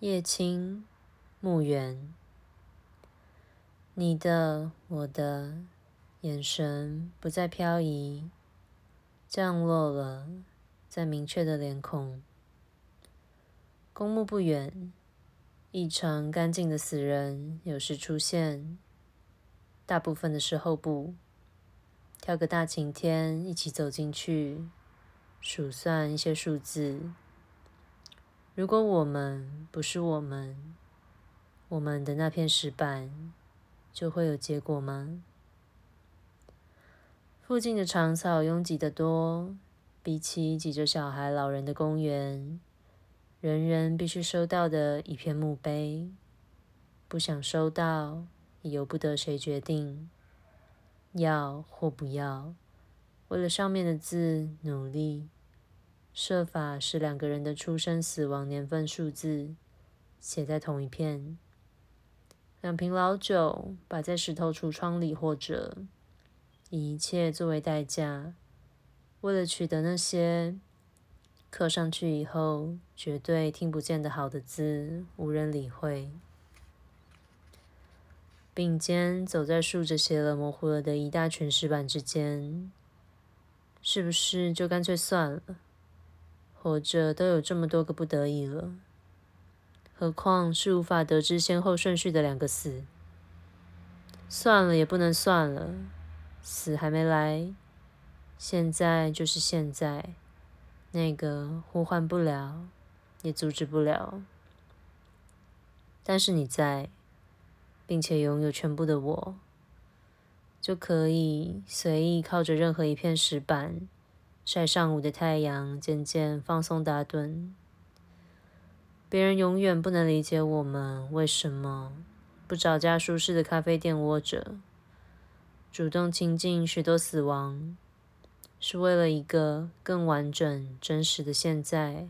叶青，墓园，你的、我的眼神不再飘移，降落了在明确的脸孔。公墓不远，异常干净的死人有时出现，大部分的时候不。挑个大晴天，一起走进去，数算一些数字。如果我们不是我们，我们的那片石板就会有结果吗？附近的长草拥挤得多，比起挤着小孩、老人的公园，人人必须收到的一片墓碑，不想收到也由不得谁决定，要或不要，为了上面的字努力。设法使两个人的出生、死亡年份、数字写在同一片。两瓶老酒摆在石头橱窗里，或者以一切作为代价，为了取得那些刻上去以后绝对听不见的好的字，无人理会。并肩走在竖着写了模糊了的一大群石板之间，是不是就干脆算了？活着都有这么多个不得已了，何况是无法得知先后顺序的两个死？算了也不能算了，死还没来，现在就是现在，那个呼唤不了，也阻止不了。但是你在，并且拥有全部的我，就可以随意靠着任何一片石板。晒上午的太阳，渐渐放松打盹。别人永远不能理解我们为什么不找家舒适的咖啡店窝着，主动亲近许多死亡，是为了一个更完整、真实的现在。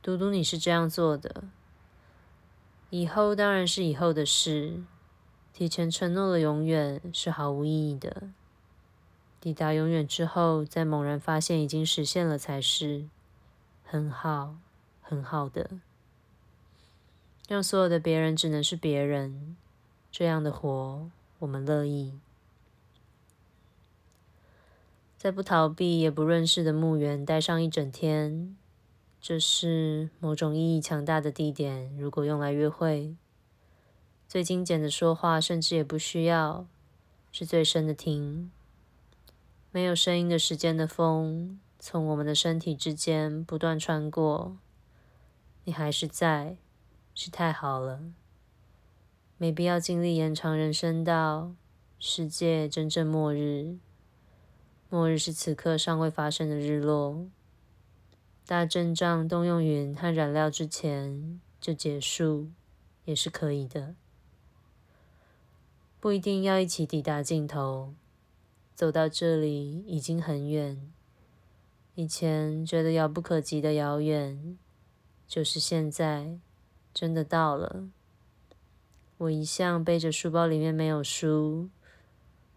嘟嘟，你是这样做的。以后当然是以后的事，提前承诺了永远是毫无意义的。抵达永远之后，再猛然发现已经实现了才是很好、很好的。让所有的别人只能是别人，这样的活我们乐意。在不逃避也不认识的墓园待上一整天，这是某种意义强大的地点。如果用来约会，最精简的说话甚至也不需要，是最深的听。没有声音的时间的风，从我们的身体之间不断穿过。你还是在，是太好了。没必要经历延长人生到世界真正末日。末日是此刻尚未发生的日落。大阵仗动用云和燃料之前就结束，也是可以的。不一定要一起抵达尽头。走到这里已经很远，以前觉得遥不可及的遥远，就是现在真的到了。我一向背着书包，里面没有书，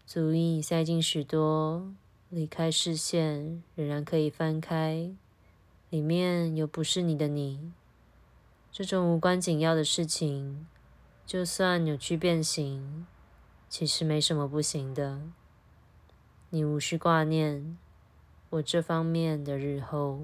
足以塞进许多，离开视线仍然可以翻开，里面有不是你的你。这种无关紧要的事情，就算扭曲变形，其实没什么不行的。你无需挂念我这方面的日后。